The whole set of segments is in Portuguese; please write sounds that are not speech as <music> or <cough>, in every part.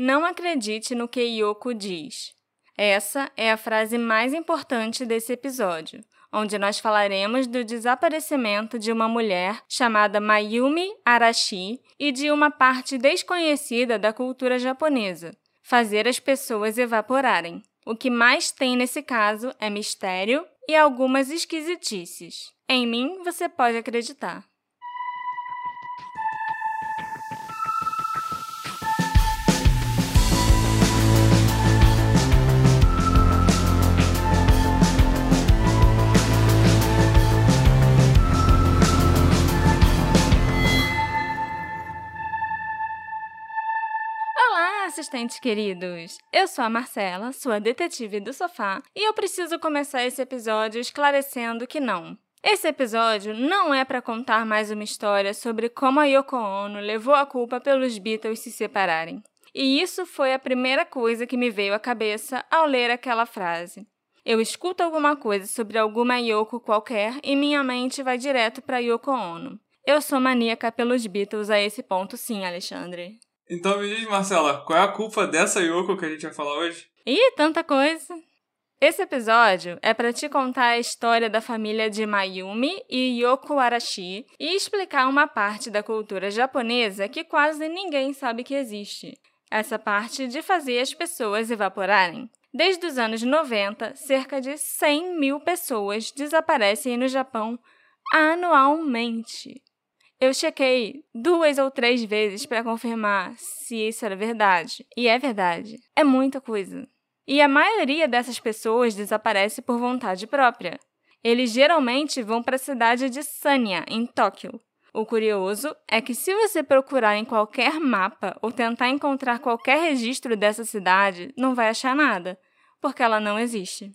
Não acredite no que Yoko diz. Essa é a frase mais importante desse episódio, onde nós falaremos do desaparecimento de uma mulher chamada Mayumi Arashi e de uma parte desconhecida da cultura japonesa, fazer as pessoas evaporarem. O que mais tem nesse caso é mistério e algumas esquisitices. Em mim você pode acreditar. Assistentes queridos! Eu sou a Marcela, sua detetive do sofá, e eu preciso começar esse episódio esclarecendo que não. Esse episódio não é para contar mais uma história sobre como a Yoko Ono levou a culpa pelos Beatles se separarem. E isso foi a primeira coisa que me veio à cabeça ao ler aquela frase. Eu escuto alguma coisa sobre alguma Yoko qualquer e minha mente vai direto para Yoko Ono. Eu sou maníaca pelos Beatles a esse ponto, sim, Alexandre. Então me diz, Marcela, qual é a culpa dessa Yoko que a gente vai falar hoje? Ih, tanta coisa! Esse episódio é para te contar a história da família de Mayumi e Yoko Arashi e explicar uma parte da cultura japonesa que quase ninguém sabe que existe. Essa parte de fazer as pessoas evaporarem. Desde os anos 90, cerca de 100 mil pessoas desaparecem no Japão anualmente. Eu chequei duas ou três vezes para confirmar se isso era verdade. E é verdade. É muita coisa. E a maioria dessas pessoas desaparece por vontade própria. Eles geralmente vão para a cidade de Sanya, em Tóquio. O curioso é que, se você procurar em qualquer mapa ou tentar encontrar qualquer registro dessa cidade, não vai achar nada, porque ela não existe.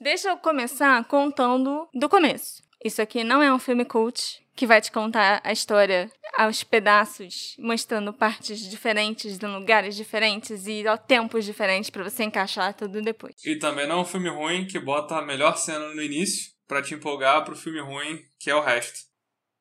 Deixa eu começar contando do começo. Isso aqui não é um filme cult, que vai te contar a história aos pedaços, mostrando partes diferentes, de lugares diferentes e ó, tempos diferentes para você encaixar tudo depois. E também não é um filme ruim que bota a melhor cena no início para te empolgar pro filme ruim, que é o resto.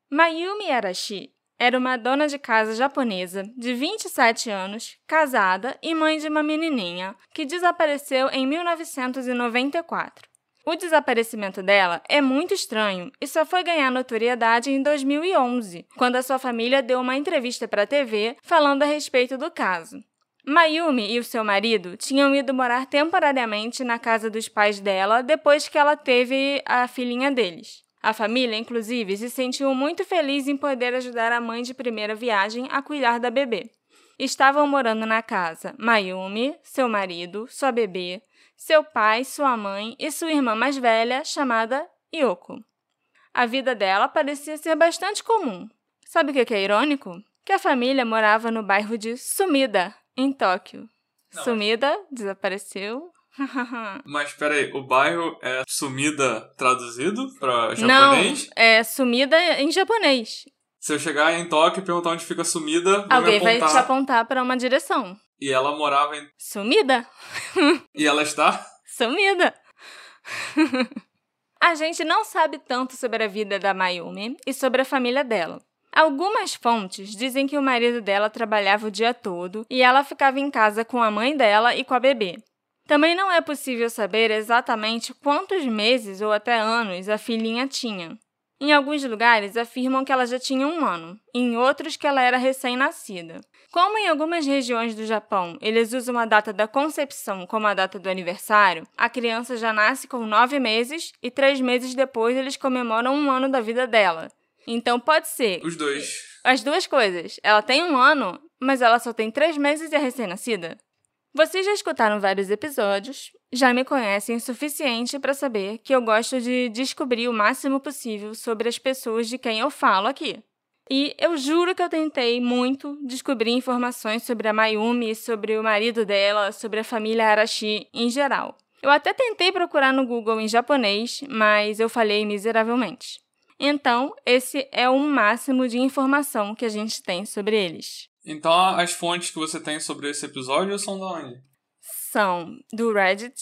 Mayumi Arashi era uma dona de casa japonesa de 27 anos, casada e mãe de uma menininha, que desapareceu em 1994. O desaparecimento dela é muito estranho e só foi ganhar notoriedade em 2011, quando a sua família deu uma entrevista para a TV falando a respeito do caso. Mayumi e o seu marido tinham ido morar temporariamente na casa dos pais dela depois que ela teve a filhinha deles. A família, inclusive, se sentiu muito feliz em poder ajudar a mãe de primeira viagem a cuidar da bebê. Estavam morando na casa Mayumi, seu marido, sua bebê, seu pai, sua mãe e sua irmã mais velha, chamada Yoko. A vida dela parecia ser bastante comum. Sabe o que é irônico? Que a família morava no bairro de Sumida, em Tóquio. Não, Sumida desapareceu. <laughs> mas peraí, o bairro é Sumida traduzido para japonês? Não, é Sumida em japonês. Se eu chegar em Tóquio e perguntar onde fica Sumida, alguém vai te apontar para uma direção. E ela morava em. Sumida! e ela está? Sumida! a gente não sabe tanto sobre a vida da Mayumi e sobre a família dela. Algumas fontes dizem que o marido dela trabalhava o dia todo e ela ficava em casa com a mãe dela e com a bebê. Também não é possível saber exatamente quantos meses ou até anos a filhinha tinha. Em alguns lugares afirmam que ela já tinha um ano, em outros que ela era recém-nascida. Como em algumas regiões do Japão eles usam a data da concepção como a data do aniversário, a criança já nasce com nove meses e três meses depois eles comemoram um ano da vida dela. Então pode ser. Os dois. As duas coisas. Ela tem um ano, mas ela só tem três meses e é recém-nascida. Vocês já escutaram vários episódios, já me conhecem o suficiente para saber que eu gosto de descobrir o máximo possível sobre as pessoas de quem eu falo aqui. E eu juro que eu tentei muito descobrir informações sobre a Mayumi, sobre o marido dela, sobre a família Arashi em geral. Eu até tentei procurar no Google em japonês, mas eu falhei miseravelmente. Então, esse é o máximo de informação que a gente tem sobre eles. Então, as fontes que você tem sobre esse episódio são de onde? São do Reddit,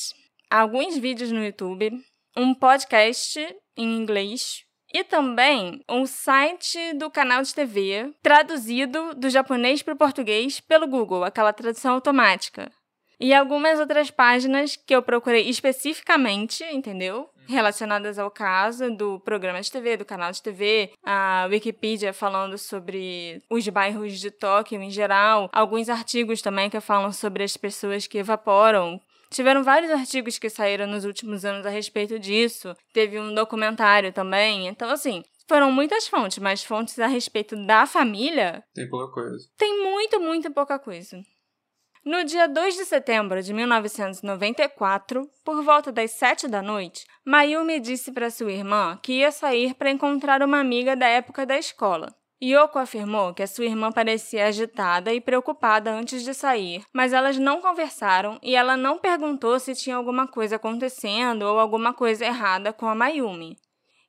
alguns vídeos no YouTube, um podcast em inglês e também um site do canal de TV traduzido do japonês para o português pelo Google, aquela tradução automática. E algumas outras páginas que eu procurei especificamente, entendeu? Relacionadas ao caso do programa de TV, do canal de TV, a Wikipedia falando sobre os bairros de Tóquio em geral, alguns artigos também que falam sobre as pessoas que evaporam Tiveram vários artigos que saíram nos últimos anos a respeito disso. Teve um documentário também. Então, assim, foram muitas fontes, mas fontes a respeito da família. Tem pouca coisa. Tem muito, muito pouca coisa. No dia 2 de setembro de 1994, por volta das 7 da noite, Mayumi disse para sua irmã que ia sair para encontrar uma amiga da época da escola. Yoko afirmou que a sua irmã parecia agitada e preocupada antes de sair, mas elas não conversaram e ela não perguntou se tinha alguma coisa acontecendo ou alguma coisa errada com a Mayumi.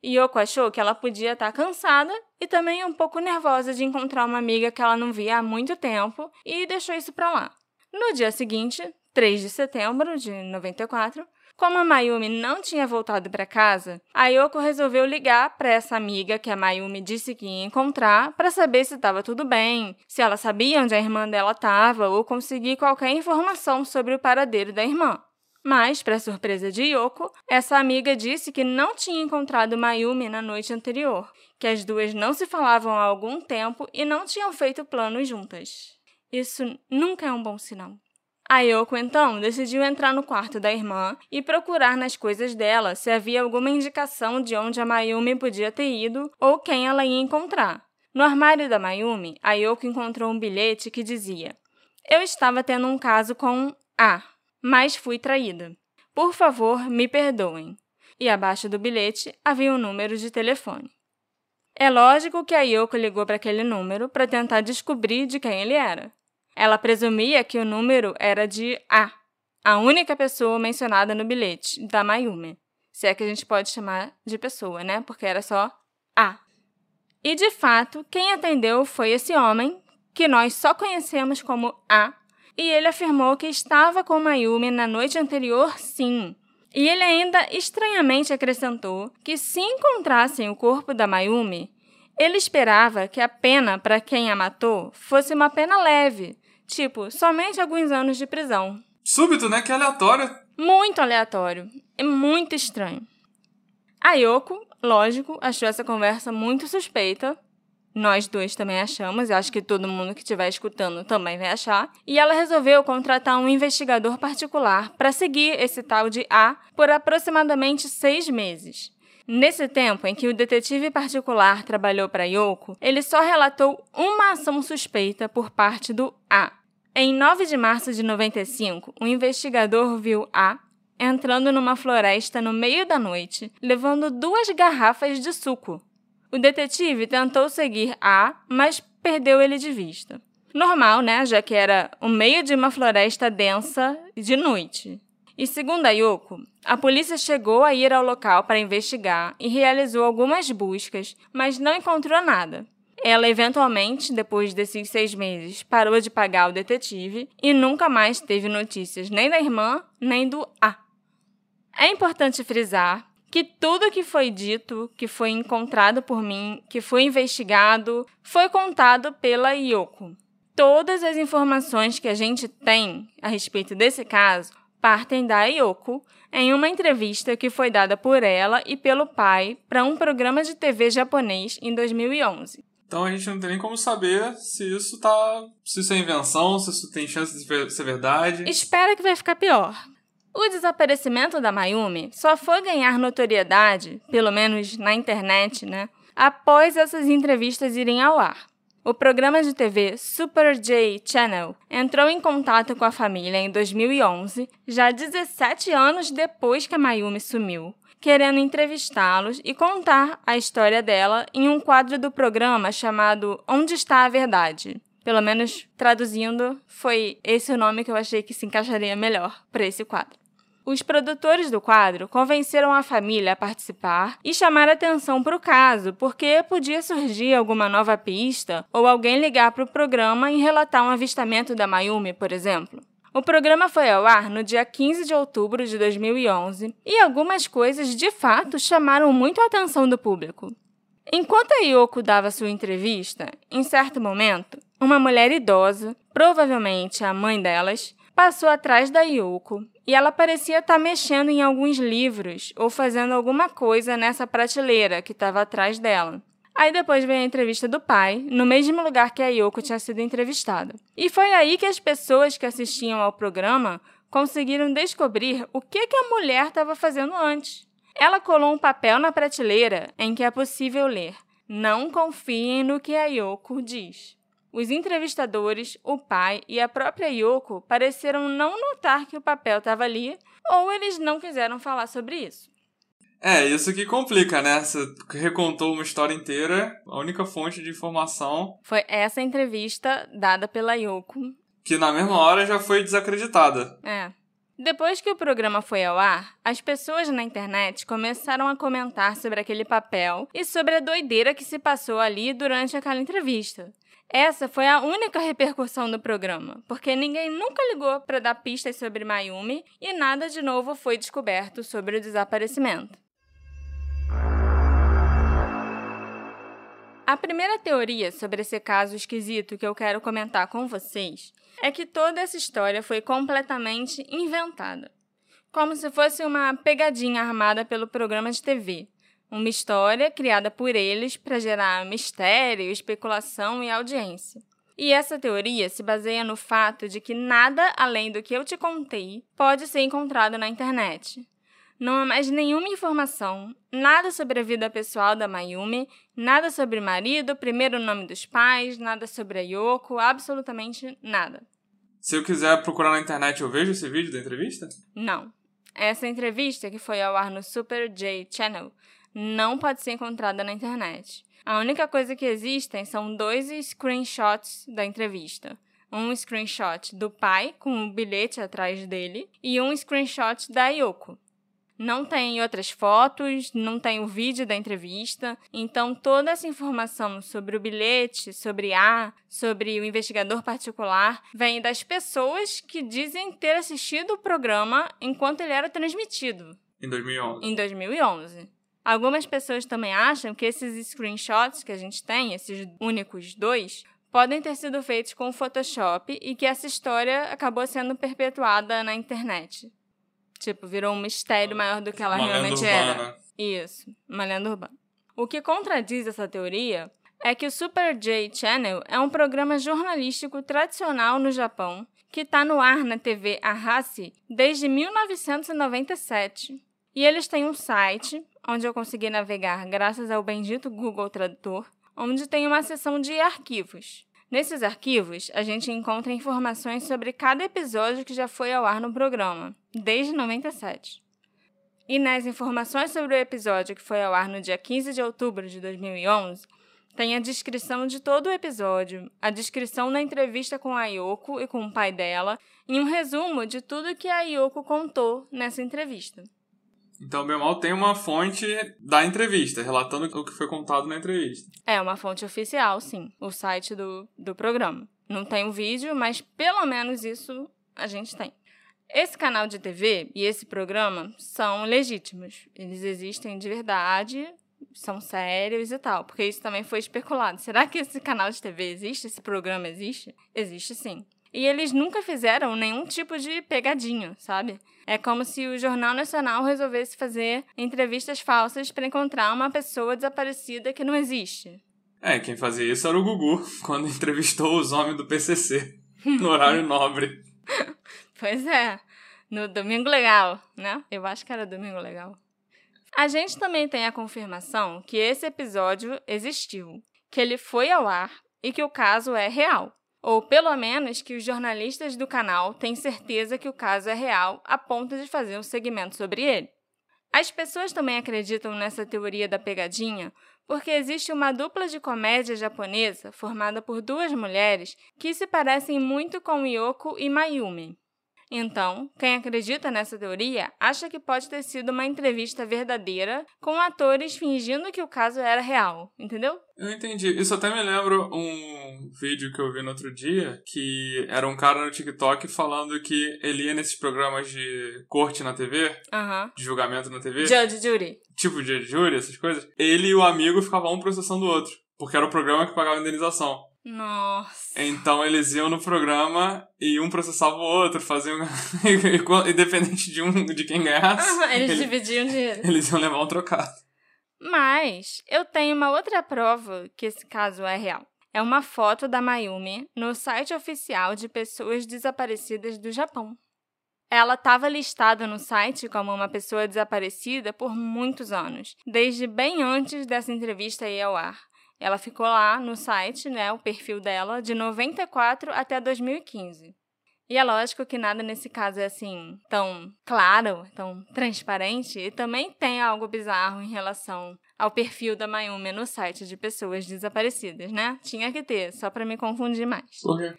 Yoko achou que ela podia estar cansada e também um pouco nervosa de encontrar uma amiga que ela não via há muito tempo e deixou isso para lá. No dia seguinte, 3 de setembro de 94, como a Mayumi não tinha voltado para casa, a Yoko resolveu ligar para essa amiga que a Mayumi disse que ia encontrar para saber se estava tudo bem, se ela sabia onde a irmã dela estava ou conseguir qualquer informação sobre o paradeiro da irmã. Mas, para surpresa de Yoko, essa amiga disse que não tinha encontrado Mayumi na noite anterior, que as duas não se falavam há algum tempo e não tinham feito planos juntas. Isso nunca é um bom sinal. A Yoko, então, decidiu entrar no quarto da irmã e procurar nas coisas dela se havia alguma indicação de onde a Mayumi podia ter ido ou quem ela ia encontrar. No armário da Mayumi, a Yoko encontrou um bilhete que dizia: Eu estava tendo um caso com A, mas fui traída. Por favor, me perdoem. E abaixo do bilhete havia um número de telefone. É lógico que a Yoko ligou para aquele número para tentar descobrir de quem ele era. Ela presumia que o número era de A, a única pessoa mencionada no bilhete da Mayumi. Se é que a gente pode chamar de pessoa, né? Porque era só A. E de fato, quem atendeu foi esse homem, que nós só conhecemos como A, e ele afirmou que estava com Mayumi na noite anterior, sim. E ele ainda estranhamente acrescentou que se encontrassem o corpo da Mayumi, ele esperava que a pena para quem a matou fosse uma pena leve, Tipo, somente alguns anos de prisão. Súbito, né? Que aleatório. Muito aleatório. É muito estranho. A Yoko, lógico, achou essa conversa muito suspeita. Nós dois também achamos, e acho que todo mundo que estiver escutando também vai achar. E ela resolveu contratar um investigador particular para seguir esse tal de A por aproximadamente seis meses. Nesse tempo em que o detetive particular trabalhou para Yoko, ele só relatou uma ação suspeita por parte do A. Em 9 de março de 95, um investigador viu A entrando numa floresta no meio da noite, levando duas garrafas de suco. O detetive tentou seguir A, mas perdeu ele de vista. Normal, né? Já que era o meio de uma floresta densa de noite. E segundo a Yoko, a polícia chegou a ir ao local para investigar e realizou algumas buscas, mas não encontrou nada. Ela, eventualmente, depois desses seis meses, parou de pagar o detetive e nunca mais teve notícias nem da irmã, nem do A. É importante frisar que tudo que foi dito, que foi encontrado por mim, que foi investigado, foi contado pela Yoko. Todas as informações que a gente tem a respeito desse caso partem da Yoko em uma entrevista que foi dada por ela e pelo pai para um programa de TV japonês em 2011. Então a gente não tem nem como saber se isso tá. se isso é invenção, se isso tem chance de ser verdade. Espera que vai ficar pior. O desaparecimento da Mayumi só foi ganhar notoriedade, pelo menos na internet, né, após essas entrevistas irem ao ar. O programa de TV Super J Channel entrou em contato com a família em 2011, já 17 anos depois que a Mayumi sumiu, querendo entrevistá-los e contar a história dela em um quadro do programa chamado Onde está a Verdade. Pelo menos traduzindo, foi esse o nome que eu achei que se encaixaria melhor para esse quadro. Os produtores do quadro convenceram a família a participar e chamar atenção para o caso, porque podia surgir alguma nova pista ou alguém ligar para o programa e relatar um avistamento da Mayumi, por exemplo. O programa foi ao ar no dia 15 de outubro de 2011 e algumas coisas de fato chamaram muito a atenção do público. Enquanto a Yoko dava sua entrevista, em certo momento, uma mulher idosa, provavelmente a mãe delas, passou atrás da Yoko e ela parecia estar mexendo em alguns livros ou fazendo alguma coisa nessa prateleira que estava atrás dela. Aí depois veio a entrevista do pai, no mesmo lugar que a Yoko tinha sido entrevistada. E foi aí que as pessoas que assistiam ao programa conseguiram descobrir o que, que a mulher estava fazendo antes. Ela colou um papel na prateleira em que é possível ler: Não confiem no que a Yoko diz. Os entrevistadores, o pai e a própria Yoko pareceram não notar que o papel estava ali, ou eles não quiseram falar sobre isso. É, isso que complica, né? Você recontou uma história inteira, a única fonte de informação. Foi essa entrevista dada pela Yoko. Que na mesma hora já foi desacreditada. É. Depois que o programa foi ao ar, as pessoas na internet começaram a comentar sobre aquele papel e sobre a doideira que se passou ali durante aquela entrevista. Essa foi a única repercussão do programa, porque ninguém nunca ligou para dar pistas sobre Mayumi e nada de novo foi descoberto sobre o desaparecimento. A primeira teoria sobre esse caso esquisito que eu quero comentar com vocês é que toda essa história foi completamente inventada, como se fosse uma pegadinha armada pelo programa de TV, uma história criada por eles para gerar mistério, especulação e audiência. E essa teoria se baseia no fato de que nada além do que eu te contei pode ser encontrado na internet. Não há mais nenhuma informação, nada sobre a vida pessoal da Mayumi, nada sobre o marido, primeiro nome dos pais, nada sobre a Yoko, absolutamente nada. Se eu quiser procurar na internet, eu vejo esse vídeo da entrevista? Não. Essa entrevista, que foi ao ar no Super J Channel, não pode ser encontrada na internet. A única coisa que existem são dois screenshots da entrevista. Um screenshot do pai, com um bilhete atrás dele, e um screenshot da Yoko. Não tem outras fotos, não tem o vídeo da entrevista, então toda essa informação sobre o bilhete, sobre A, sobre o investigador particular, vem das pessoas que dizem ter assistido o programa enquanto ele era transmitido. Em 2011. Em 2011. Algumas pessoas também acham que esses screenshots que a gente tem, esses únicos dois, podem ter sido feitos com Photoshop e que essa história acabou sendo perpetuada na internet. Tipo, virou um mistério maior do que ela uma realmente era. Isso, uma lenda urbana. O que contradiz essa teoria é que o Super J Channel é um programa jornalístico tradicional no Japão que está no ar na TV Ahasi desde 1997. E eles têm um site onde eu consegui navegar graças ao bendito Google Tradutor, onde tem uma seção de arquivos. Nesses arquivos, a gente encontra informações sobre cada episódio que já foi ao ar no programa, desde 97. E nas informações sobre o episódio que foi ao ar no dia 15 de outubro de 2011, tem a descrição de todo o episódio, a descrição da entrevista com a Yoko e com o pai dela, e um resumo de tudo que a Yoko contou nessa entrevista. Então, bem mal, tem uma fonte da entrevista, relatando o que foi contado na entrevista. É uma fonte oficial, sim, o site do, do programa. Não tem o vídeo, mas pelo menos isso a gente tem. Esse canal de TV e esse programa são legítimos. Eles existem de verdade, são sérios e tal, porque isso também foi especulado. Será que esse canal de TV existe? Esse programa existe? Existe sim. E eles nunca fizeram nenhum tipo de pegadinha, sabe? É como se o Jornal Nacional resolvesse fazer entrevistas falsas para encontrar uma pessoa desaparecida que não existe. É, quem fazia isso era o Gugu, <laughs> quando entrevistou os homens do PCC, <laughs> no horário nobre. <laughs> Pois é, no Domingo Legal, né? Eu acho que era Domingo Legal. A gente também tem a confirmação que esse episódio existiu, que ele foi ao ar e que o caso é real. Ou pelo menos que os jornalistas do canal têm certeza que o caso é real a ponto de fazer um segmento sobre ele. As pessoas também acreditam nessa teoria da pegadinha porque existe uma dupla de comédia japonesa formada por duas mulheres que se parecem muito com Yoko e Mayumi. Então, quem acredita nessa teoria acha que pode ter sido uma entrevista verdadeira com atores fingindo que o caso era real, entendeu? Eu entendi. Isso até me lembra um vídeo que eu vi no outro dia, que era um cara no TikTok falando que ele ia nesses programas de corte na TV, Aham. de julgamento na TV, Judge Judy. tipo de júri, essas coisas. Ele e o amigo ficavam um processando o outro, porque era o programa que pagava a indenização. Nossa. Então eles iam no programa e um processava o outro, faziam. <laughs> Independente de um de quem ganhasse. Aham, Eles ele- dividiam dinheiro. eles iam levar um trocado. Mas eu tenho uma outra prova que esse caso é real. É uma foto da Mayumi no site oficial de pessoas desaparecidas do Japão. Ela estava listada no site como uma pessoa desaparecida por muitos anos, desde bem antes dessa entrevista ir ao ar. Ela ficou lá no site, né, o perfil dela, de 94 até 2015. E é lógico que nada nesse caso é assim tão claro, tão transparente, e também tem algo bizarro em relação ao perfil da Mayumi no site de pessoas desaparecidas, né? Tinha que ter, só para me confundir mais. Por quê?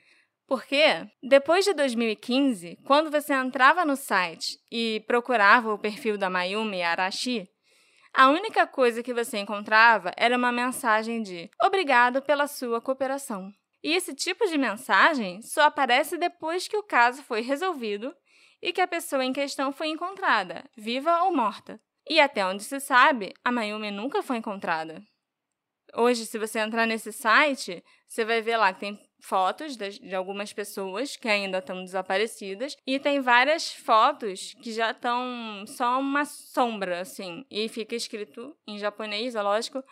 Porque depois de 2015, quando você entrava no site e procurava o perfil da Mayumi Arashi, a única coisa que você encontrava era uma mensagem de obrigado pela sua cooperação. E esse tipo de mensagem só aparece depois que o caso foi resolvido e que a pessoa em questão foi encontrada, viva ou morta. E até onde se sabe, a Mayumi nunca foi encontrada. Hoje, se você entrar nesse site, você vai ver lá que tem fotos de algumas pessoas que ainda estão desaparecidas e tem várias fotos que já estão só uma sombra, assim, e fica escrito em japonês, é lógico,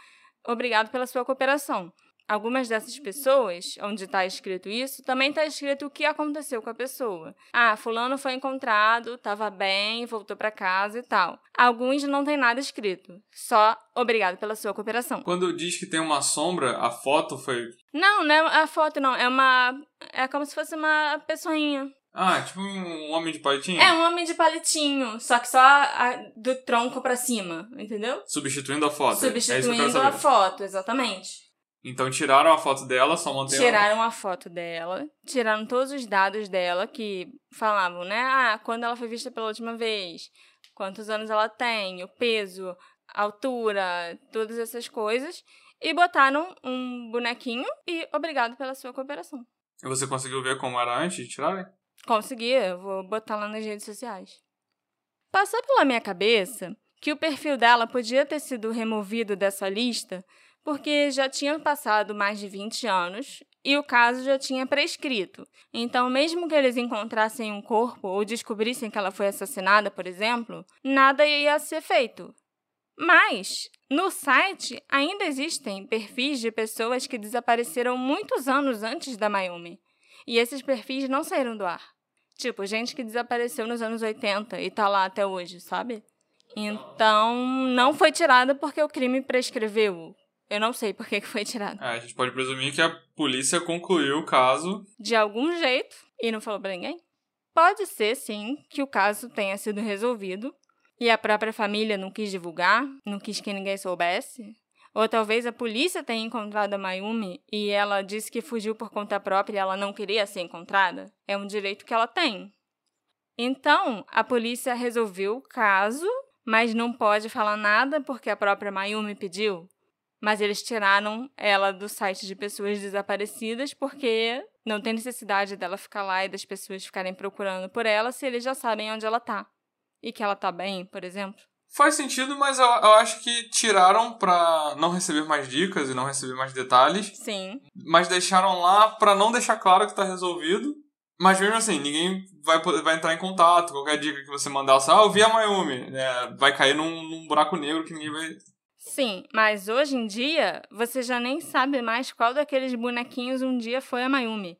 obrigado pela sua cooperação. Algumas dessas pessoas, onde está escrito isso, também está escrito o que aconteceu com a pessoa. Ah, fulano foi encontrado, estava bem, voltou para casa e tal. Alguns não tem nada escrito, só obrigado pela sua cooperação. Quando diz que tem uma sombra, a foto foi. Não, não é a foto, não. É uma. É como se fosse uma pessoinha. Ah, tipo um homem de palitinho? É um homem de palitinho, só que só a- do tronco pra cima, entendeu? Substituindo a foto. é Substituindo a saber. foto, exatamente. Então tiraram a foto dela, só mantém Tiraram a foto dela, tiraram todos os dados dela que falavam, né? Ah, quando ela foi vista pela última vez, quantos anos ela tem, o peso, a altura, todas essas coisas. E botaram um bonequinho e obrigado pela sua cooperação. E você conseguiu ver como era antes de tirarem? Consegui, eu vou botar lá nas redes sociais. Passou pela minha cabeça que o perfil dela podia ter sido removido dessa lista porque já tinham passado mais de 20 anos e o caso já tinha prescrito. Então, mesmo que eles encontrassem um corpo ou descobrissem que ela foi assassinada, por exemplo, nada ia ser feito. Mas, no site ainda existem perfis de pessoas que desapareceram muitos anos antes da Mayumi. E esses perfis não saíram do ar. Tipo, gente que desapareceu nos anos 80 e tá lá até hoje, sabe? Então, não foi tirada porque o crime prescreveu. Eu não sei por que foi tirado. É, a gente pode presumir que a polícia concluiu o caso. De algum jeito, e não falou pra ninguém. Pode ser, sim, que o caso tenha sido resolvido e a própria família não quis divulgar, não quis que ninguém soubesse. Ou talvez a polícia tenha encontrado a Mayumi e ela disse que fugiu por conta própria e ela não queria ser encontrada. É um direito que ela tem. Então, a polícia resolveu o caso, mas não pode falar nada porque a própria Mayumi pediu. Mas eles tiraram ela do site de pessoas desaparecidas porque não tem necessidade dela ficar lá e das pessoas ficarem procurando por ela se eles já sabem onde ela tá. E que ela tá bem, por exemplo. Faz sentido, mas eu, eu acho que tiraram pra não receber mais dicas e não receber mais detalhes. Sim. Mas deixaram lá pra não deixar claro que tá resolvido. Mas mesmo assim, ninguém vai, vai entrar em contato. Qualquer dica que você mandar, assim, ah, eu vi a Mayumi. É, vai cair num, num buraco negro que ninguém vai. Sim, mas hoje em dia você já nem sabe mais qual daqueles bonequinhos um dia foi a Mayumi.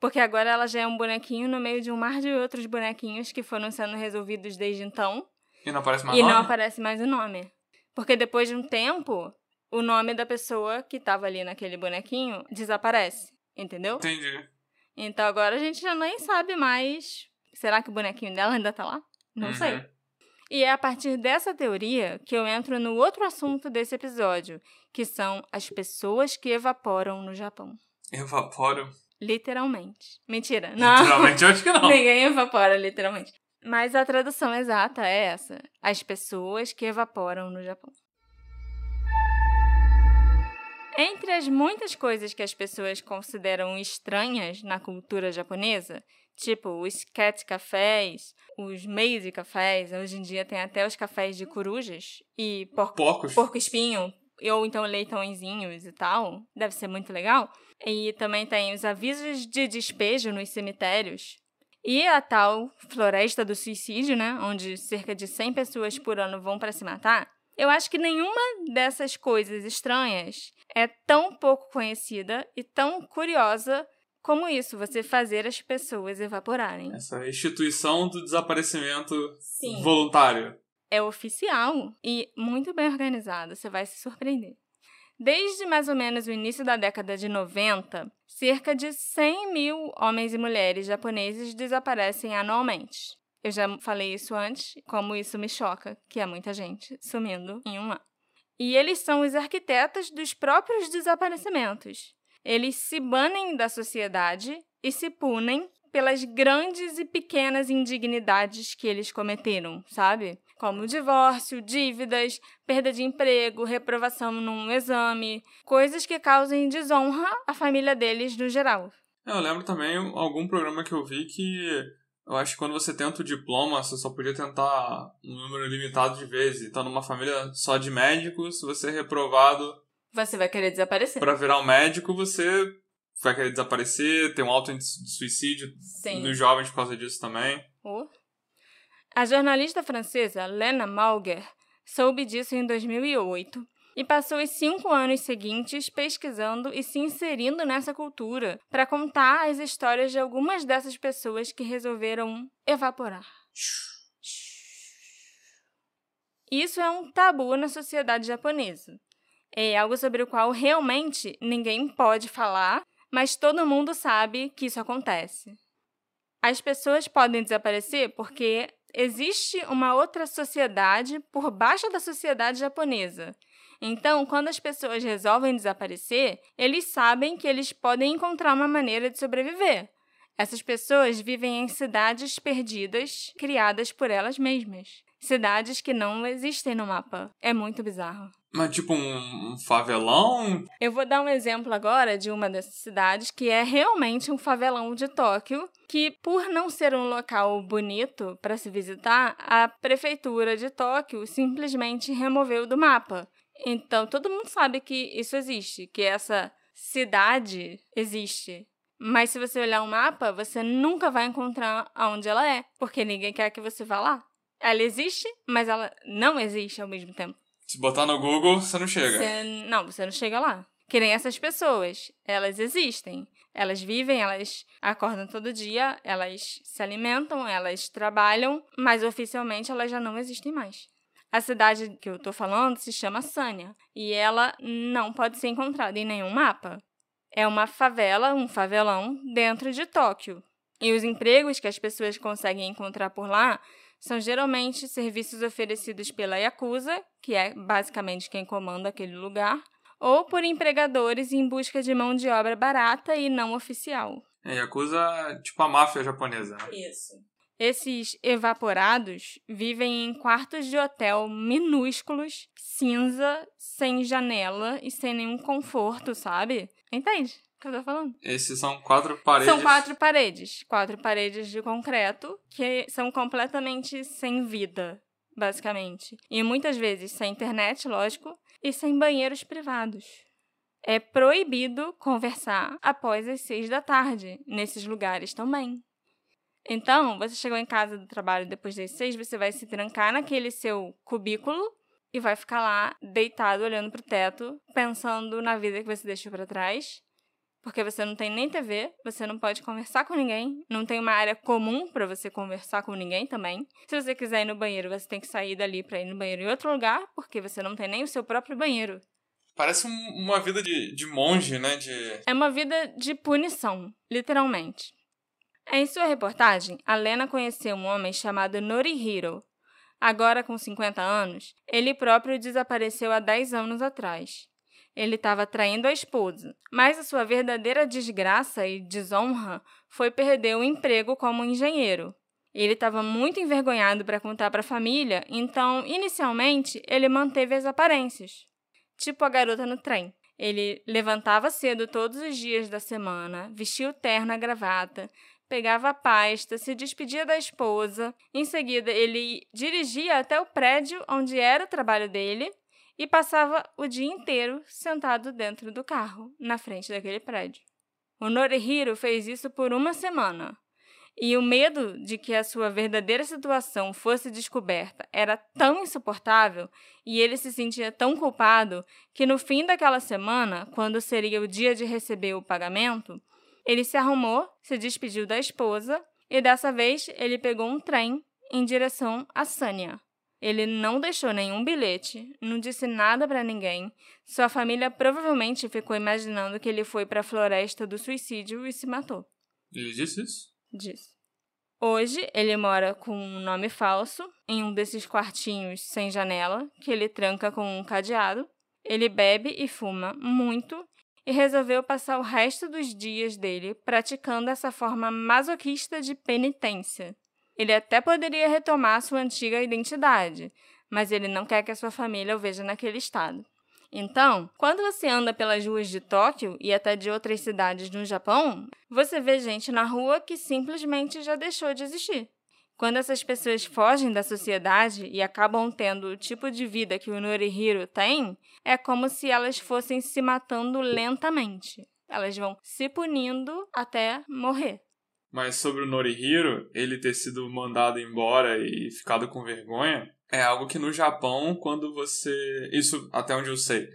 Porque agora ela já é um bonequinho no meio de um mar de outros bonequinhos que foram sendo resolvidos desde então. E não aparece mais e nome? não aparece mais o nome. Porque depois de um tempo, o nome da pessoa que estava ali naquele bonequinho desaparece. Entendeu? Entendi. Então agora a gente já nem sabe mais. Será que o bonequinho dela ainda tá lá? Não Uhum. sei. E é a partir dessa teoria que eu entro no outro assunto desse episódio, que são as pessoas que evaporam no Japão. Evaporo. Literalmente. Mentira. Não. Literalmente, eu acho que <laughs> não. Ninguém evapora, literalmente. Mas a tradução exata é essa: as pessoas que evaporam no Japão. Entre as muitas coisas que as pessoas consideram estranhas na cultura japonesa, tipo os cat cafés, os meiji cafés, hoje em dia tem até os cafés de corujas e porco, Porcos. porco espinho, ou então leitõezinhos e tal, deve ser muito legal. E também tem os avisos de despejo nos cemitérios. E a tal floresta do suicídio, né, onde cerca de 100 pessoas por ano vão para se matar. Eu acho que nenhuma dessas coisas estranhas é tão pouco conhecida e tão curiosa como isso, você fazer as pessoas evaporarem. Essa instituição do desaparecimento Sim. voluntário. É oficial e muito bem organizado, você vai se surpreender. Desde mais ou menos o início da década de 90, cerca de 100 mil homens e mulheres japoneses desaparecem anualmente. Eu já falei isso antes, como isso me choca, que é muita gente sumindo em um ano. E eles são os arquitetos dos próprios desaparecimentos. Eles se banem da sociedade e se punem pelas grandes e pequenas indignidades que eles cometeram, sabe? Como divórcio, dívidas, perda de emprego, reprovação num exame, coisas que causem desonra à família deles no geral. Eu lembro também algum programa que eu vi que eu acho que quando você tenta o diploma, você só podia tentar um número limitado de vezes. Então, numa família só de médicos, você é reprovado Você vai querer desaparecer. para virar um médico, você vai querer desaparecer, tem um alto índice de suicídio Sim. dos jovens por causa disso também. Oh. A jornalista francesa Lena Mauger soube disso em 2008 e passou os cinco anos seguintes pesquisando e se inserindo nessa cultura para contar as histórias de algumas dessas pessoas que resolveram evaporar. Isso é um tabu na sociedade japonesa. É algo sobre o qual realmente ninguém pode falar, mas todo mundo sabe que isso acontece. As pessoas podem desaparecer porque existe uma outra sociedade por baixo da sociedade japonesa. Então, quando as pessoas resolvem desaparecer, eles sabem que eles podem encontrar uma maneira de sobreviver. Essas pessoas vivem em cidades perdidas, criadas por elas mesmas. Cidades que não existem no mapa. É muito bizarro. Mas tipo um, um favelão? Eu vou dar um exemplo agora de uma dessas cidades que é realmente um favelão de Tóquio, que por não ser um local bonito para se visitar, a prefeitura de Tóquio simplesmente removeu do mapa. Então todo mundo sabe que isso existe, que essa cidade existe. Mas se você olhar o mapa, você nunca vai encontrar onde ela é, porque ninguém quer que você vá lá. Ela existe, mas ela não existe ao mesmo tempo. Se botar no Google, você não chega. Você, não, você não chega lá. Que nem essas pessoas. Elas existem. Elas vivem, elas acordam todo dia, elas se alimentam, elas trabalham, mas oficialmente elas já não existem mais. A cidade que eu tô falando se chama Sanya e ela não pode ser encontrada em nenhum mapa. É uma favela, um favelão dentro de Tóquio. E os empregos que as pessoas conseguem encontrar por lá são geralmente serviços oferecidos pela Yakuza, que é basicamente quem comanda aquele lugar, ou por empregadores em busca de mão de obra barata e não oficial. É, Yakuza, tipo a máfia japonesa. né? Isso. Esses evaporados vivem em quartos de hotel minúsculos, cinza, sem janela e sem nenhum conforto, sabe? Entende que eu tô falando? Esses são quatro paredes. São quatro paredes. Quatro paredes de concreto que são completamente sem vida, basicamente. E muitas vezes sem internet, lógico, e sem banheiros privados. É proibido conversar após as seis da tarde, nesses lugares também. Então, você chegou em casa do trabalho depois das seis, você vai se trancar naquele seu cubículo e vai ficar lá deitado olhando pro teto, pensando na vida que você deixou para trás porque você não tem nem TV, você não pode conversar com ninguém, não tem uma área comum para você conversar com ninguém também. Se você quiser ir no banheiro, você tem que sair dali para ir no banheiro em outro lugar, porque você não tem nem o seu próprio banheiro. Parece um- uma vida de, de monge, né? De... É uma vida de punição, literalmente. Em sua reportagem, a Lena conheceu um homem chamado Norihiro. Agora com 50 anos, ele próprio desapareceu há 10 anos atrás. Ele estava traindo a esposa, mas a sua verdadeira desgraça e desonra foi perder o emprego como engenheiro. Ele estava muito envergonhado para contar para a família, então, inicialmente, ele manteve as aparências. Tipo a garota no trem. Ele levantava cedo todos os dias da semana, vestia o terno, a gravata, pegava a pasta, se despedia da esposa. Em seguida, ele dirigia até o prédio onde era o trabalho dele e passava o dia inteiro sentado dentro do carro, na frente daquele prédio. O Norihiro fez isso por uma semana. E o medo de que a sua verdadeira situação fosse descoberta era tão insuportável e ele se sentia tão culpado que no fim daquela semana, quando seria o dia de receber o pagamento, ele se arrumou, se despediu da esposa e dessa vez ele pegou um trem em direção a Sânia. Ele não deixou nenhum bilhete, não disse nada para ninguém. Sua família provavelmente ficou imaginando que ele foi para a floresta do suicídio e se matou. Ele disse isso? Disse. Hoje ele mora com um nome falso, em um desses quartinhos sem janela, que ele tranca com um cadeado. Ele bebe e fuma muito e resolveu passar o resto dos dias dele praticando essa forma masoquista de penitência. Ele até poderia retomar sua antiga identidade, mas ele não quer que a sua família o veja naquele estado. Então, quando você anda pelas ruas de Tóquio e até de outras cidades no Japão, você vê gente na rua que simplesmente já deixou de existir. Quando essas pessoas fogem da sociedade e acabam tendo o tipo de vida que o Norihiro tem, é como se elas fossem se matando lentamente. Elas vão se punindo até morrer. Mas sobre o Norihiro, ele ter sido mandado embora e ficado com vergonha, é algo que no Japão, quando você. Isso até onde eu sei.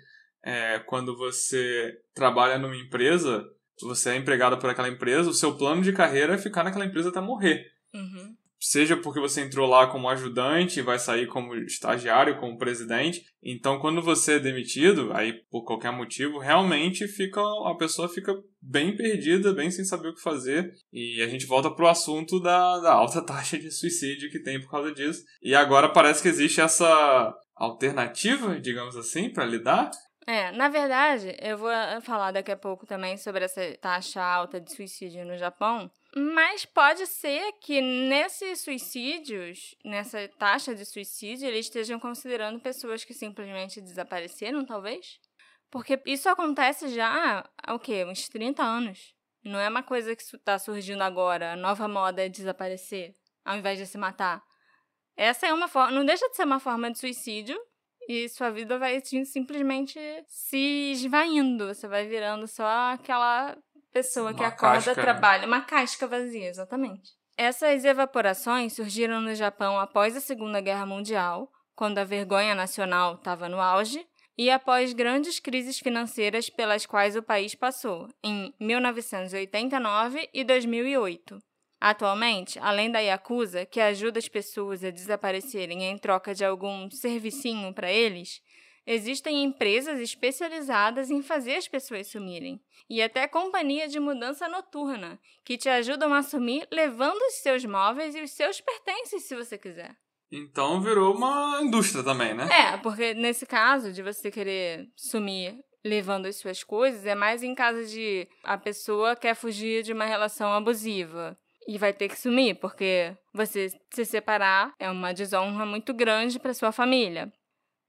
É, quando você trabalha numa empresa, você é empregado por aquela empresa, o seu plano de carreira é ficar naquela empresa até morrer. Uhum seja porque você entrou lá como ajudante e vai sair como estagiário, como presidente. Então, quando você é demitido, aí por qualquer motivo, realmente fica a pessoa fica bem perdida, bem sem saber o que fazer. E a gente volta pro assunto da, da alta <laughs> taxa de suicídio que tem por causa disso. E agora parece que existe essa alternativa, digamos assim, para lidar. É, na verdade, eu vou falar daqui a pouco também sobre essa taxa alta de suicídio no Japão. Mas pode ser que nesses suicídios, nessa taxa de suicídio, eles estejam considerando pessoas que simplesmente desapareceram, talvez? Porque isso acontece já há o quê? Uns 30 anos. Não é uma coisa que está surgindo agora. A nova moda é desaparecer, ao invés de se matar. Essa é uma forma. Não deixa de ser uma forma de suicídio. E sua vida vai simplesmente se esvaindo. Você vai virando só aquela pessoa que acorda, casca, né? trabalha. Né? Uma casca vazia, exatamente. Essas evaporações surgiram no Japão após a Segunda Guerra Mundial, quando a vergonha nacional estava no auge, e após grandes crises financeiras pelas quais o país passou, em 1989 e 2008. Atualmente, além da Yakuza, que ajuda as pessoas a desaparecerem em troca de algum servicinho para eles, Existem empresas especializadas em fazer as pessoas sumirem, e até companhia de mudança noturna, que te ajudam a sumir levando os seus móveis e os seus pertences se você quiser. Então virou uma indústria também, né? É, porque nesse caso de você querer sumir levando as suas coisas, é mais em caso de a pessoa quer fugir de uma relação abusiva e vai ter que sumir, porque você se separar é uma desonra muito grande para sua família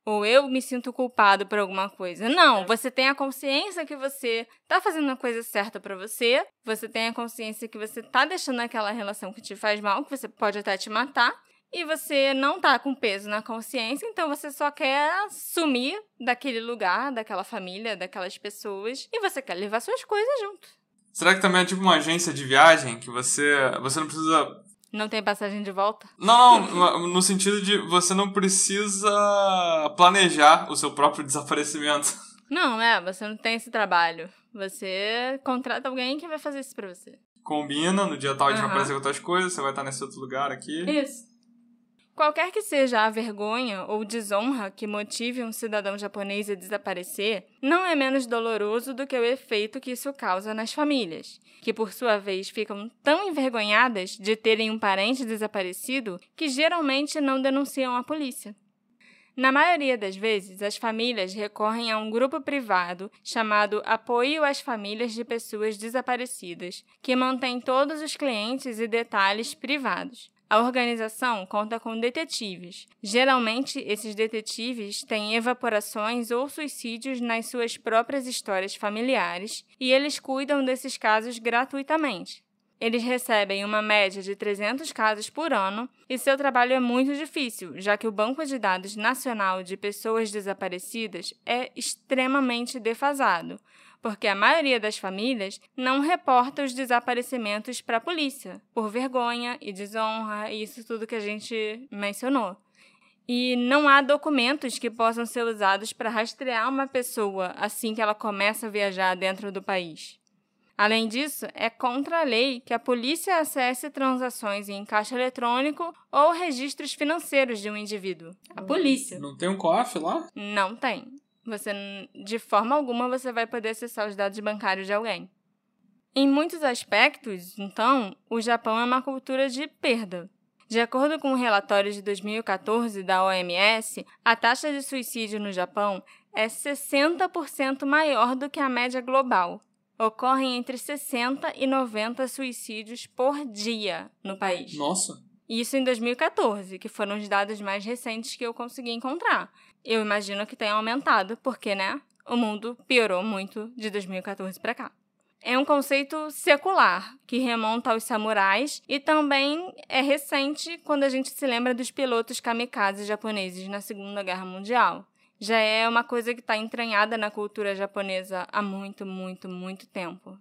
ou eu me sinto culpado por alguma coisa. Não, você tem a consciência que você tá fazendo a coisa certa para você, você tem a consciência que você tá deixando aquela relação que te faz mal, que você pode até te matar, e você não tá com peso na consciência, então você só quer sumir daquele lugar, daquela família, daquelas pessoas, e você quer levar suas coisas junto. Será que também é tipo uma agência de viagem que você você não precisa não tem passagem de volta? Não, não, no sentido de você não precisa planejar o seu próprio desaparecimento. <laughs> Não, é, você não tem esse trabalho. Você contrata alguém que vai fazer isso pra você. Combina, no dia tal a gente uhum. vai aparecer com outras coisas, você vai estar nesse outro lugar aqui. Isso. Qualquer que seja a vergonha ou desonra que motive um cidadão japonês a desaparecer, não é menos doloroso do que o efeito que isso causa nas famílias, que por sua vez ficam tão envergonhadas de terem um parente desaparecido que geralmente não denunciam a polícia. Na maioria das vezes, as famílias recorrem a um grupo privado chamado Apoio às Famílias de Pessoas Desaparecidas, que mantém todos os clientes e detalhes privados. A organização conta com detetives. Geralmente, esses detetives têm evaporações ou suicídios nas suas próprias histórias familiares e eles cuidam desses casos gratuitamente. Eles recebem uma média de 300 casos por ano e seu trabalho é muito difícil, já que o Banco de Dados Nacional de Pessoas Desaparecidas é extremamente defasado, porque a maioria das famílias não reporta os desaparecimentos para a polícia, por vergonha e desonra, e isso tudo que a gente mencionou. E não há documentos que possam ser usados para rastrear uma pessoa assim que ela começa a viajar dentro do país. Além disso, é contra a lei que a polícia acesse transações em caixa eletrônico ou registros financeiros de um indivíduo. A polícia. Não tem um COAF lá? Não tem. Você, de forma alguma, você vai poder acessar os dados bancários de alguém. Em muitos aspectos, então, o Japão é uma cultura de perda. De acordo com o um relatório de 2014 da OMS, a taxa de suicídio no Japão é 60% maior do que a média global ocorrem entre 60 e 90 suicídios por dia no país. Nossa! Isso em 2014, que foram os dados mais recentes que eu consegui encontrar. Eu imagino que tenha aumentado, porque, né, o mundo piorou muito de 2014 para cá. É um conceito secular, que remonta aos samurais e também é recente quando a gente se lembra dos pilotos kamikazes japoneses na Segunda Guerra Mundial já é uma coisa que está entranhada na cultura japonesa há muito, muito, muito tempo.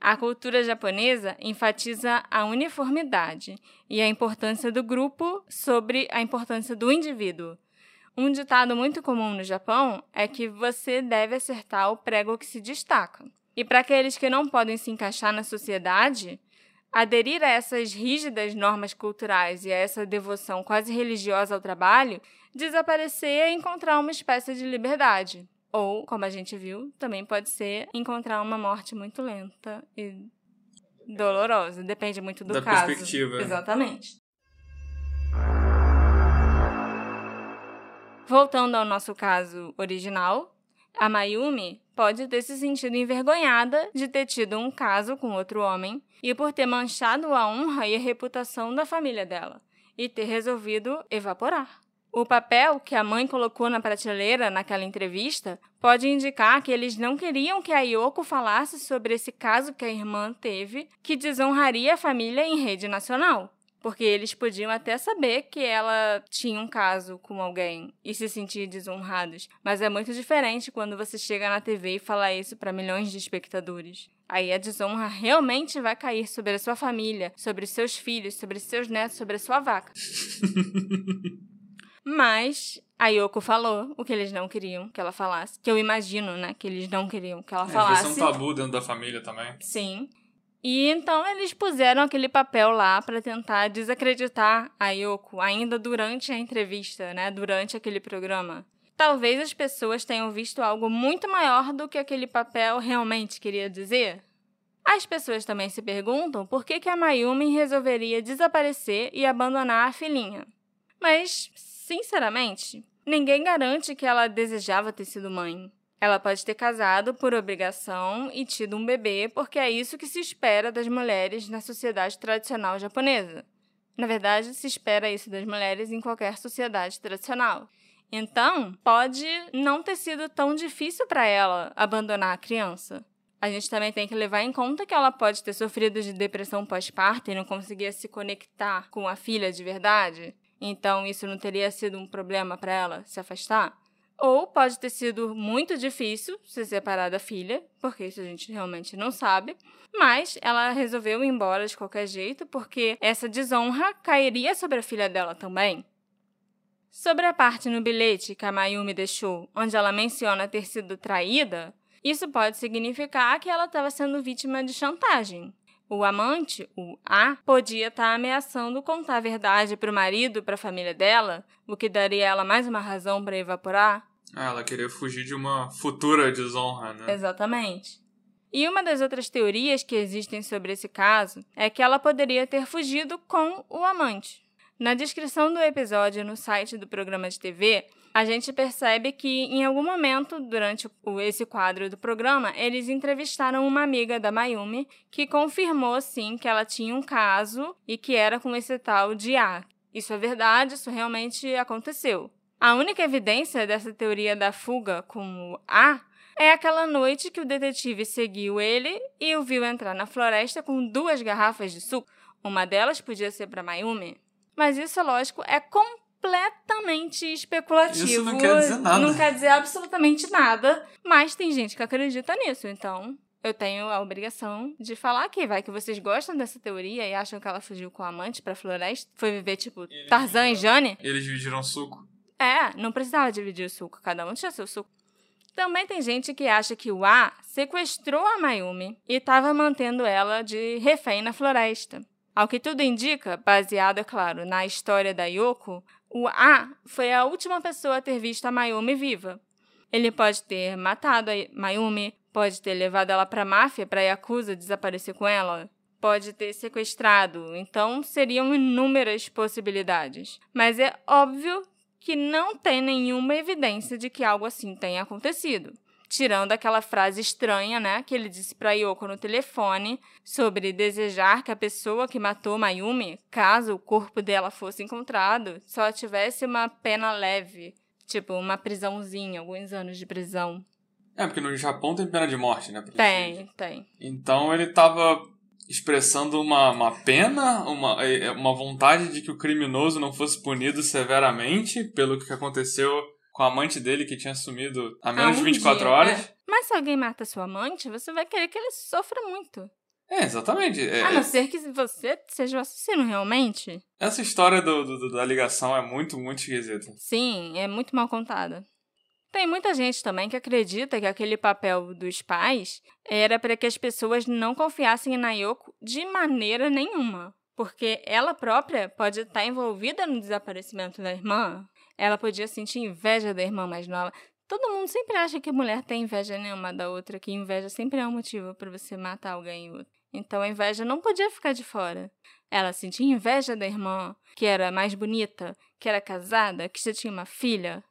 A cultura japonesa enfatiza a uniformidade e a importância do grupo sobre a importância do indivíduo. Um ditado muito comum no Japão é que você deve acertar o prego que se destaca. E para aqueles que não podem se encaixar na sociedade, aderir a essas rígidas normas culturais e a essa devoção quase religiosa ao trabalho desaparecer é encontrar uma espécie de liberdade. Ou, como a gente viu, também pode ser encontrar uma morte muito lenta e dolorosa. Depende muito do da caso. perspectiva. Exatamente. Voltando ao nosso caso original, a Mayumi pode ter se sentido envergonhada de ter tido um caso com outro homem e por ter manchado a honra e a reputação da família dela e ter resolvido evaporar. O papel que a mãe colocou na prateleira naquela entrevista pode indicar que eles não queriam que a Yoko falasse sobre esse caso que a irmã teve, que desonraria a família em rede nacional. Porque eles podiam até saber que ela tinha um caso com alguém e se sentir desonrados. Mas é muito diferente quando você chega na TV e fala isso para milhões de espectadores. Aí a desonra realmente vai cair sobre a sua família, sobre seus filhos, sobre seus netos, sobre a sua vaca. <laughs> Mas a Yoko falou o que eles não queriam que ela falasse. Que eu imagino, né? Que eles não queriam que ela é, falasse. Isso é um tabu dentro da família também. Sim. E então eles puseram aquele papel lá para tentar desacreditar a Yoko ainda durante a entrevista, né? Durante aquele programa. Talvez as pessoas tenham visto algo muito maior do que aquele papel realmente queria dizer. As pessoas também se perguntam por que, que a Mayumi resolveria desaparecer e abandonar a filhinha. Mas Sinceramente, ninguém garante que ela desejava ter sido mãe. Ela pode ter casado por obrigação e tido um bebê, porque é isso que se espera das mulheres na sociedade tradicional japonesa. Na verdade, se espera isso das mulheres em qualquer sociedade tradicional. Então, pode não ter sido tão difícil para ela abandonar a criança. A gente também tem que levar em conta que ela pode ter sofrido de depressão pós-parto e não conseguia se conectar com a filha de verdade. Então, isso não teria sido um problema para ela se afastar? Ou pode ter sido muito difícil se separar da filha, porque isso a gente realmente não sabe. Mas ela resolveu ir embora de qualquer jeito, porque essa desonra cairia sobre a filha dela também. Sobre a parte no bilhete que a Mayumi deixou, onde ela menciona ter sido traída, isso pode significar que ela estava sendo vítima de chantagem. O amante, o A, podia estar tá ameaçando contar a verdade para o marido e para a família dela, o que daria ela mais uma razão para evaporar. Ah, ela queria fugir de uma futura desonra, né? Exatamente. E uma das outras teorias que existem sobre esse caso é que ela poderia ter fugido com o amante. Na descrição do episódio no site do programa de TV, a gente percebe que em algum momento durante esse quadro do programa, eles entrevistaram uma amiga da Mayumi que confirmou sim que ela tinha um caso e que era com esse tal de A. Isso é verdade, isso realmente aconteceu. A única evidência dessa teoria da fuga com o A é aquela noite que o detetive seguiu ele e o viu entrar na floresta com duas garrafas de suco. Uma delas podia ser para Mayumi. Mas isso, lógico, é completamente especulativo. Isso não quer dizer nada. Não quer dizer absolutamente nada. Mas tem gente que acredita nisso, então eu tenho a obrigação de falar aqui. Vai que vocês gostam dessa teoria e acham que ela fugiu com o amante pra floresta. Foi viver, tipo, Eles Tarzan e Jane. Eles dividiram suco. É, não precisava dividir o suco. Cada um tinha seu suco. Também tem gente que acha que o A sequestrou a Mayumi e estava mantendo ela de refém na floresta. Ao que tudo indica, baseado, é claro, na história da Yoko, o A foi a última pessoa a ter visto a Mayumi viva. Ele pode ter matado a Mayumi, pode ter levado ela para a máfia para a Yakuza desaparecer com ela, pode ter sequestrado, então seriam inúmeras possibilidades. Mas é óbvio que não tem nenhuma evidência de que algo assim tenha acontecido. Tirando aquela frase estranha, né, que ele disse para Yoko no telefone sobre desejar que a pessoa que matou Mayumi, caso o corpo dela fosse encontrado, só tivesse uma pena leve, tipo uma prisãozinha, alguns anos de prisão. É, porque no Japão tem pena de morte, né? Tem, tem. Então ele tava expressando uma, uma pena, uma, uma vontade de que o criminoso não fosse punido severamente pelo que aconteceu com a amante dele que tinha sumido há menos Ah, um de 24 dia, horas. é. Mas se alguém mata sua amante, você vai querer que ele sofra muito. É, exatamente. É, A não ser que você seja o assassino realmente. Essa história do, do- da ligação é muito, muito esquisita. Sim, é muito mal contada. Tem muita gente também que acredita que aquele papel dos pais era para que as pessoas não confiassem na Yoko de maneira nenhuma. Porque ela própria pode estar envolvida no desaparecimento da irmã. Ela podia sentir inveja da irmã mais nova. Todo mundo sempre acha que mulher tem inveja nenhuma da outra, que inveja sempre é um motivo para você matar alguém. ou outro. Então a inveja não podia ficar de fora. Ela sentia inveja da irmã, que era mais bonita, que era casada, que já tinha uma filha.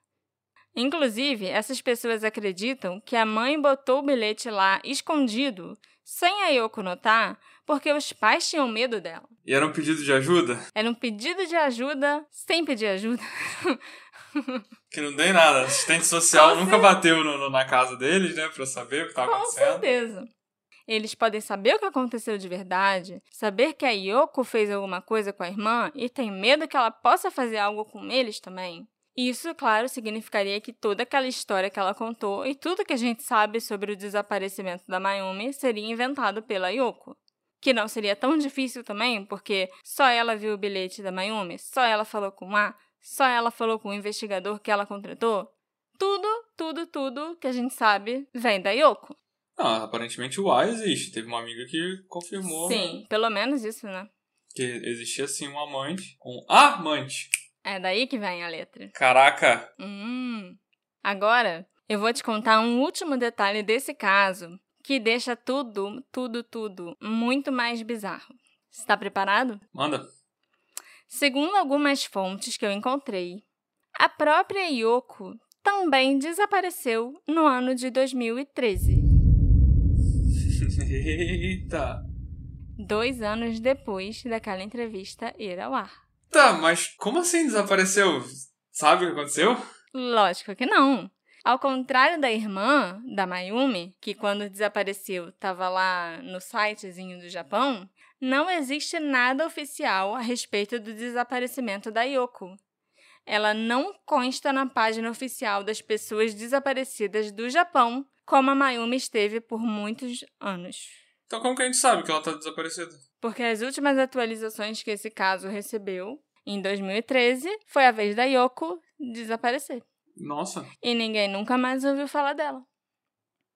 Inclusive, essas pessoas acreditam que a mãe botou o bilhete lá escondido, sem a Yoko notar, porque os pais tinham medo dela. E era um pedido de ajuda Era um pedido de ajuda sem pedir ajuda. <laughs> que não dei nada. Assistente social Com nunca bateu no- no- na casa deles, né? Pra saber o que tava Com acontecendo. certeza. Eles podem saber o que aconteceu de verdade, saber que a Yoko fez alguma coisa com a irmã e tem medo que ela possa fazer algo com eles também. Isso, claro, significaria que toda aquela história que ela contou e tudo que a gente sabe sobre o desaparecimento da Mayumi seria inventado pela Yoko. Que não seria tão difícil também, porque só ela viu o bilhete da Mayumi, só ela falou com o A, só ela falou com o investigador que ela contratou. Tudo, tudo, tudo que a gente sabe vem da Yoko. Não, aparentemente o A existe. Teve uma amiga que confirmou Sim, pelo menos isso, né? que existia sim um amante. Um amante. É daí que vem a letra. Caraca. Hum. Agora, eu vou te contar um último detalhe desse caso que deixa tudo, tudo, tudo muito mais bizarro. Está preparado? Manda. Segundo algumas fontes que eu encontrei, a própria Yoko também desapareceu no ano de 2013, Eita. dois anos depois daquela entrevista ir ao ar. Tá, mas como assim desapareceu? Sabe o que aconteceu? Lógico que não. Ao contrário da irmã, da Mayumi, que quando desapareceu estava lá no sitezinho do Japão, não existe nada oficial a respeito do desaparecimento da Yoko. Ela não consta na página oficial das pessoas desaparecidas do Japão, como a Mayumi esteve por muitos anos. Então como que a gente sabe que ela tá desaparecida? Porque as últimas atualizações que esse caso recebeu, em 2013, foi a vez da Yoko desaparecer. Nossa. E ninguém nunca mais ouviu falar dela.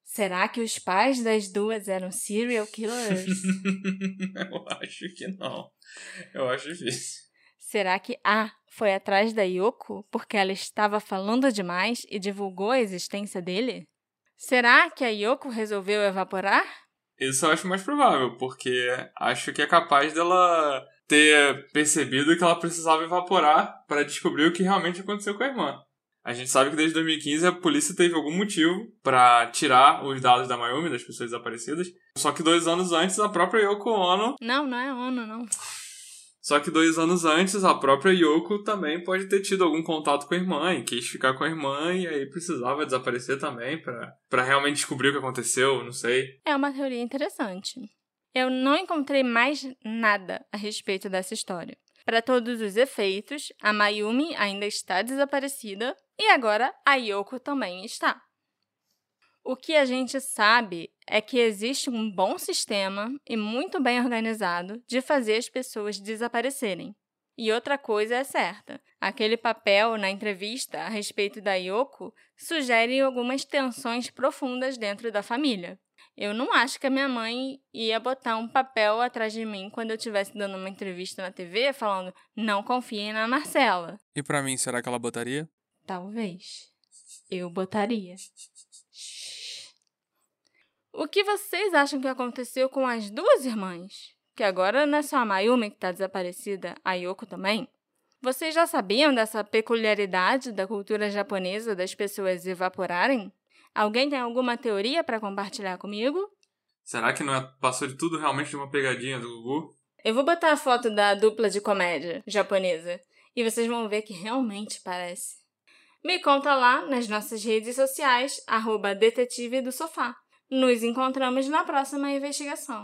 Será que os pais das duas eram serial killers? <laughs> Eu acho que não. Eu acho difícil. Será que A foi atrás da Yoko porque ela estava falando demais e divulgou a existência dele? Será que a Yoko resolveu evaporar? Isso eu acho mais provável, porque acho que é capaz dela ter percebido que ela precisava evaporar para descobrir o que realmente aconteceu com a irmã. A gente sabe que desde 2015 a polícia teve algum motivo para tirar os dados da Mayumi, das pessoas desaparecidas. Só que dois anos antes, a própria Yoko Ono. Não, não é Ono, não. Só que dois anos antes, a própria Yoko também pode ter tido algum contato com a irmã e quis ficar com a irmã e aí precisava desaparecer também para realmente descobrir o que aconteceu, não sei. É uma teoria interessante. Eu não encontrei mais nada a respeito dessa história. Para todos os efeitos, a Mayumi ainda está desaparecida e agora a Yoko também está. O que a gente sabe é que existe um bom sistema e muito bem organizado de fazer as pessoas desaparecerem. E outra coisa é certa: aquele papel na entrevista a respeito da Yoko sugere algumas tensões profundas dentro da família. Eu não acho que a minha mãe ia botar um papel atrás de mim quando eu estivesse dando uma entrevista na TV falando não confiem na Marcela. E para mim, será que ela botaria? Talvez. Eu botaria. O que vocês acham que aconteceu com as duas irmãs? Que agora não é só a Mayumi que está desaparecida, a Yoko também? Vocês já sabiam dessa peculiaridade da cultura japonesa das pessoas evaporarem? Alguém tem alguma teoria para compartilhar comigo? Será que não é, passou de tudo realmente de uma pegadinha do Gugu? Eu vou botar a foto da dupla de comédia japonesa e vocês vão ver que realmente parece. Me conta lá nas nossas redes sociais, arroba detetive do sofá. Nos encontramos na próxima investigação.